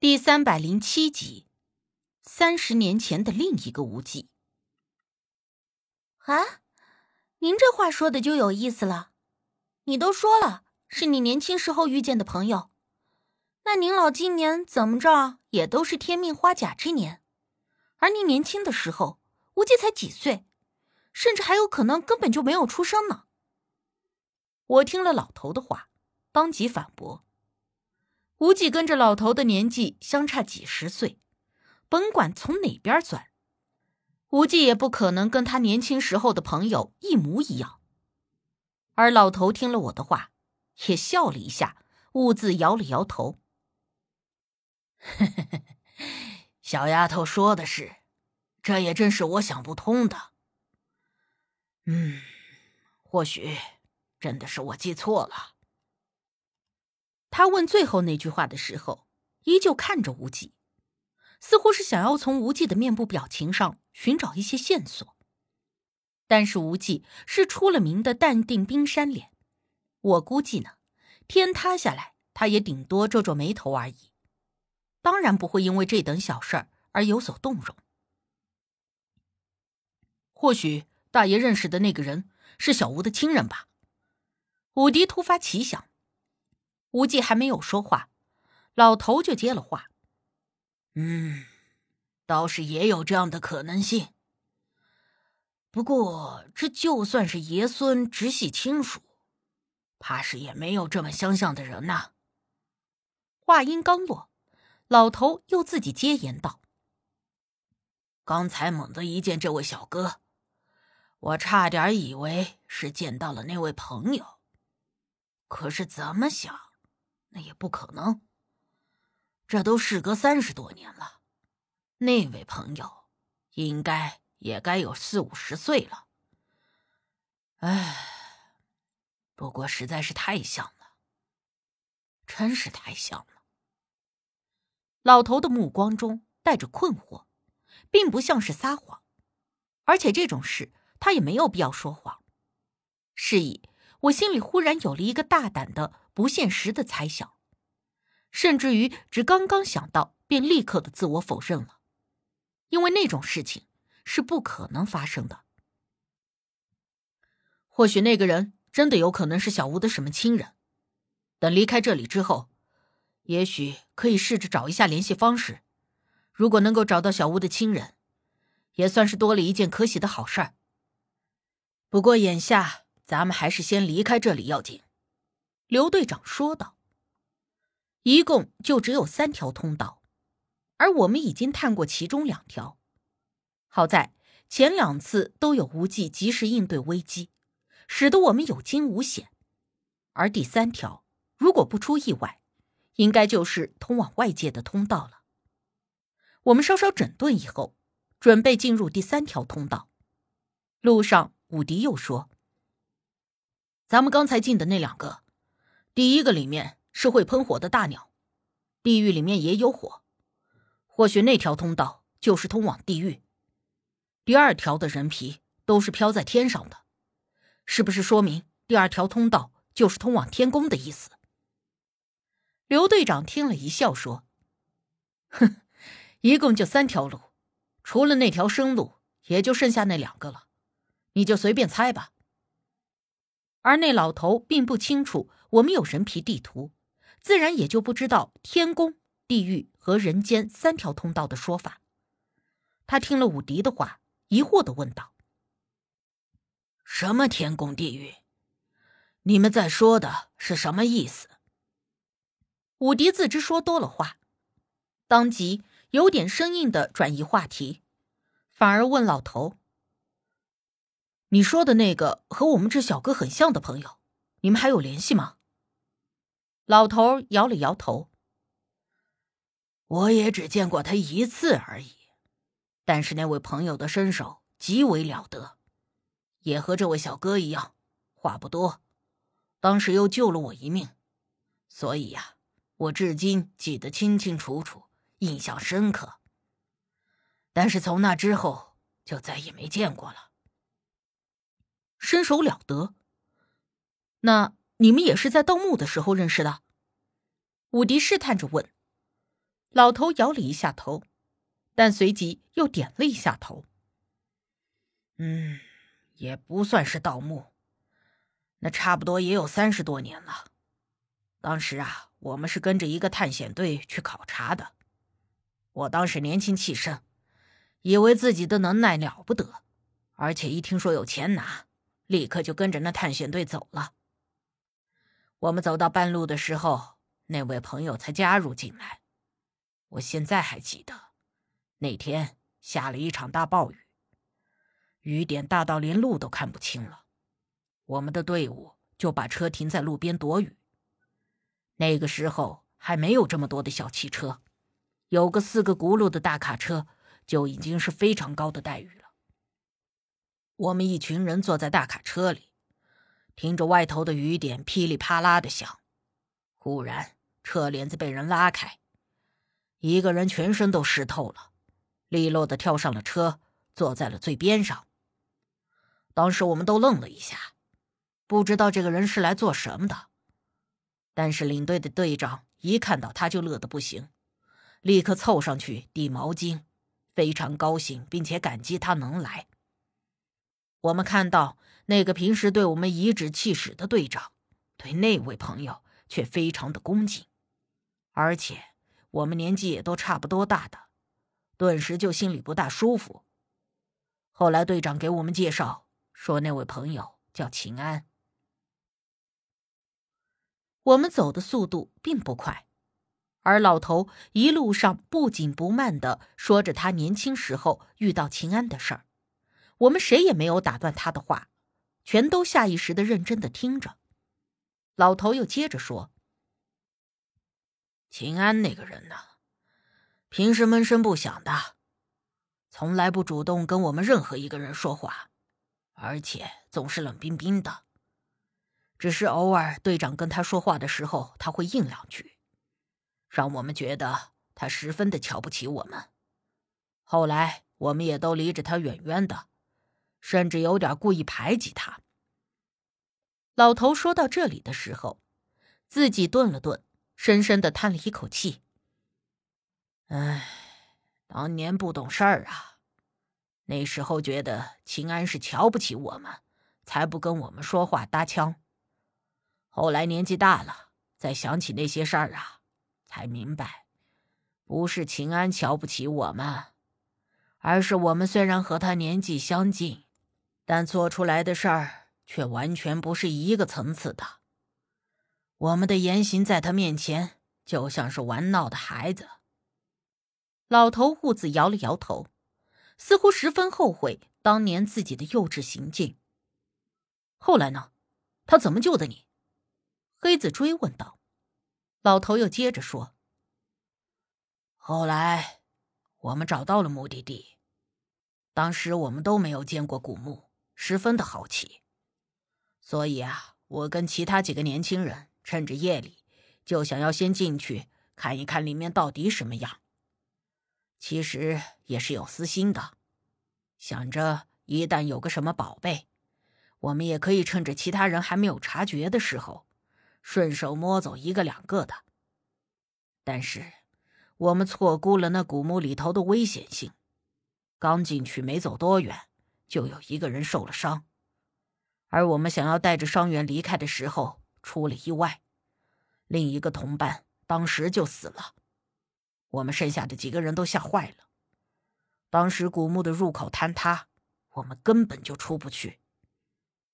第三百零七集，三十年前的另一个无忌。啊，您这话说的就有意思了。你都说了是你年轻时候遇见的朋友，那您老今年怎么着也都是天命花甲之年，而您年轻的时候，无忌才几岁，甚至还有可能根本就没有出生呢。我听了老头的话，当即反驳。无忌跟着老头的年纪相差几十岁，甭管从哪边算，无忌也不可能跟他年轻时候的朋友一模一样。而老头听了我的话，也笑了一下，兀自摇了摇头：“ 小丫头说的是，这也正是我想不通的。嗯，或许真的是我记错了。”他问最后那句话的时候，依旧看着无忌，似乎是想要从无忌的面部表情上寻找一些线索。但是无忌是出了名的淡定冰山脸，我估计呢，天塌下来他也顶多皱皱眉头而已，当然不会因为这等小事而有所动容。或许大爷认识的那个人是小吴的亲人吧？武迪突发奇想。无忌还没有说话，老头就接了话：“嗯，倒是也有这样的可能性。不过，这就算是爷孙直系亲属，怕是也没有这么相像的人呐。”话音刚落，老头又自己接言道：“刚才猛地一见这位小哥，我差点以为是见到了那位朋友，可是怎么想？”那也不可能。这都事隔三十多年了，那位朋友应该也该有四五十岁了。唉，不过实在是太像了，真是太像了。老头的目光中带着困惑，并不像是撒谎，而且这种事他也没有必要说谎。是以，我心里忽然有了一个大胆的。不现实的猜想，甚至于只刚刚想到，便立刻的自我否认了，因为那种事情是不可能发生的。或许那个人真的有可能是小吴的什么亲人，等离开这里之后，也许可以试着找一下联系方式。如果能够找到小吴的亲人，也算是多了一件可喜的好事儿。不过眼下咱们还是先离开这里要紧。刘队长说道：“一共就只有三条通道，而我们已经探过其中两条。好在前两次都有无忌及时应对危机，使得我们有惊无险。而第三条，如果不出意外，应该就是通往外界的通道了。我们稍稍整顿以后，准备进入第三条通道。路上，武迪又说：‘咱们刚才进的那两个。’”第一个里面是会喷火的大鸟，地狱里面也有火，或许那条通道就是通往地狱。第二条的人皮都是飘在天上的，是不是说明第二条通道就是通往天宫的意思？刘队长听了一笑说：“哼，一共就三条路，除了那条生路，也就剩下那两个了，你就随便猜吧。”而那老头并不清楚。我们有人皮地图，自然也就不知道天宫、地狱和人间三条通道的说法。他听了武迪的话，疑惑的问道：“什么天宫、地狱？你们在说的是什么意思？”武迪自知说多了话，当即有点生硬的转移话题，反而问老头：“你说的那个和我们这小哥很像的朋友，你们还有联系吗？”老头摇了摇头。我也只见过他一次而已，但是那位朋友的身手极为了得，也和这位小哥一样，话不多，当时又救了我一命，所以呀，我至今记得清清楚楚，印象深刻。但是从那之后就再也没见过了。身手了得，那。你们也是在盗墓的时候认识的？武迪试探着问。老头摇了一下头，但随即又点了一下头。嗯，也不算是盗墓，那差不多也有三十多年了。当时啊，我们是跟着一个探险队去考察的。我当时年轻气盛，以为自己的能耐了不得，而且一听说有钱拿，立刻就跟着那探险队走了。我们走到半路的时候，那位朋友才加入进来。我现在还记得，那天下了一场大暴雨，雨点大到连路都看不清了。我们的队伍就把车停在路边躲雨。那个时候还没有这么多的小汽车。有个四个轱辘的大卡车，就已经是非常高的待遇了。我们一群人坐在大卡车里，听着外头的雨点噼里啪啦的响。忽然，车帘子被人拉开，一个人全身都湿透了，利落的跳上了车，坐在了最边上。当时我们都愣了一下，不知道这个人是来做什么的。但是领队的队长一看到他就乐得不行。立刻凑上去递毛巾，非常高兴，并且感激他能来。我们看到那个平时对我们颐指气使的队长，对那位朋友却非常的恭敬，而且我们年纪也都差不多大的，顿时就心里不大舒服。后来队长给我们介绍说，那位朋友叫秦安。我们走的速度并不快。而老头一路上不紧不慢的说着他年轻时候遇到秦安的事儿，我们谁也没有打断他的话，全都下意识的认真的听着。老头又接着说：“秦安那个人呢，平时闷声不响的，从来不主动跟我们任何一个人说话，而且总是冷冰冰的，只是偶尔队长跟他说话的时候，他会应两句。”让我们觉得他十分的瞧不起我们，后来我们也都离着他远远的，甚至有点故意排挤他。老头说到这里的时候，自己顿了顿，深深的叹了一口气：“唉，当年不懂事儿啊，那时候觉得秦安是瞧不起我们，才不跟我们说话搭腔。后来年纪大了，再想起那些事儿啊。”才明白，不是秦安瞧不起我们，而是我们虽然和他年纪相近，但做出来的事儿却完全不是一个层次的。我们的言行在他面前就像是玩闹的孩子。老头兀自摇了摇头，似乎十分后悔当年自己的幼稚行径。后来呢？他怎么救的你？黑子追问道。老头又接着说：“后来，我们找到了目的地。当时我们都没有见过古墓，十分的好奇。所以啊，我跟其他几个年轻人趁着夜里，就想要先进去看一看里面到底什么样。其实也是有私心的，想着一旦有个什么宝贝，我们也可以趁着其他人还没有察觉的时候。”顺手摸走一个两个的，但是我们错估了那古墓里头的危险性。刚进去没走多远，就有一个人受了伤，而我们想要带着伤员离开的时候出了意外，另一个同伴当时就死了。我们剩下的几个人都吓坏了。当时古墓的入口坍塌，我们根本就出不去。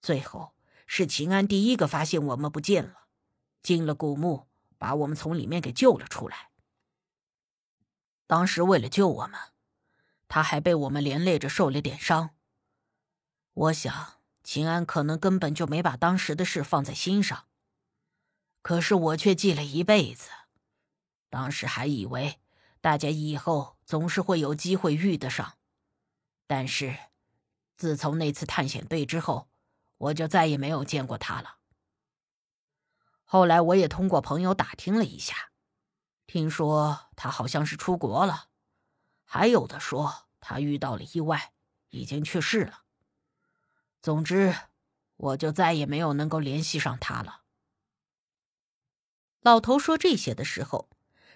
最后是秦安第一个发现我们不见了。进了古墓，把我们从里面给救了出来。当时为了救我们，他还被我们连累着受了点伤。我想秦安可能根本就没把当时的事放在心上，可是我却记了一辈子。当时还以为大家以后总是会有机会遇得上，但是自从那次探险队之后，我就再也没有见过他了。后来我也通过朋友打听了一下，听说他好像是出国了，还有的说他遇到了意外，已经去世了。总之，我就再也没有能够联系上他了。老头说这些的时候，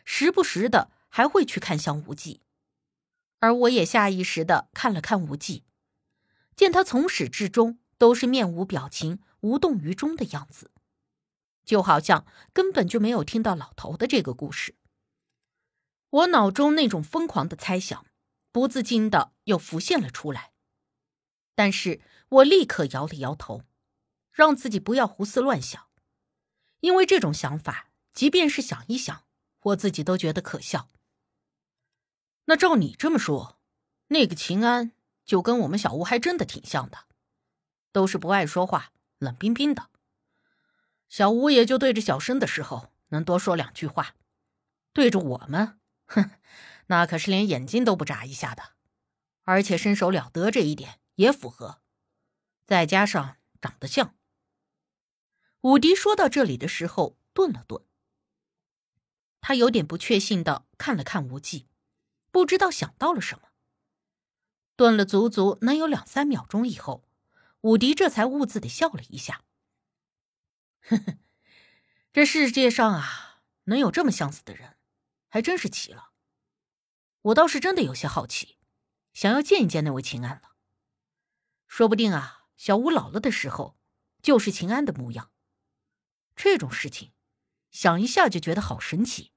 时不时的还会去看向无忌，而我也下意识的看了看无忌，见他从始至终都是面无表情、无动于衷的样子，就好像根本就没有听到老头的这个故事。我脑中那种疯狂的猜想，不自禁的又浮现了出来，但是我立刻摇了摇头，让自己不要胡思乱想，因为这种想法，即便是想一想，我自己都觉得可笑。那照你这么说，那个秦安就跟我们小吴还真的挺像的，都是不爱说话、冷冰冰的。小吴也就对着小生的时候能多说两句话，对着我们。哼，那可是连眼睛都不眨一下的，而且身手了得这一点也符合，再加上长得像。武迪说到这里的时候顿了顿，他有点不确信的看了看无忌，不知道想到了什么。顿了足足能有两三秒钟以后，武迪这才兀自的笑了一下。呵呵，这世界上啊，能有这么相似的人。还真是奇了，我倒是真的有些好奇，想要见一见那位秦安了。说不定啊，小吴老了的时候，就是秦安的模样。这种事情，想一下就觉得好神奇。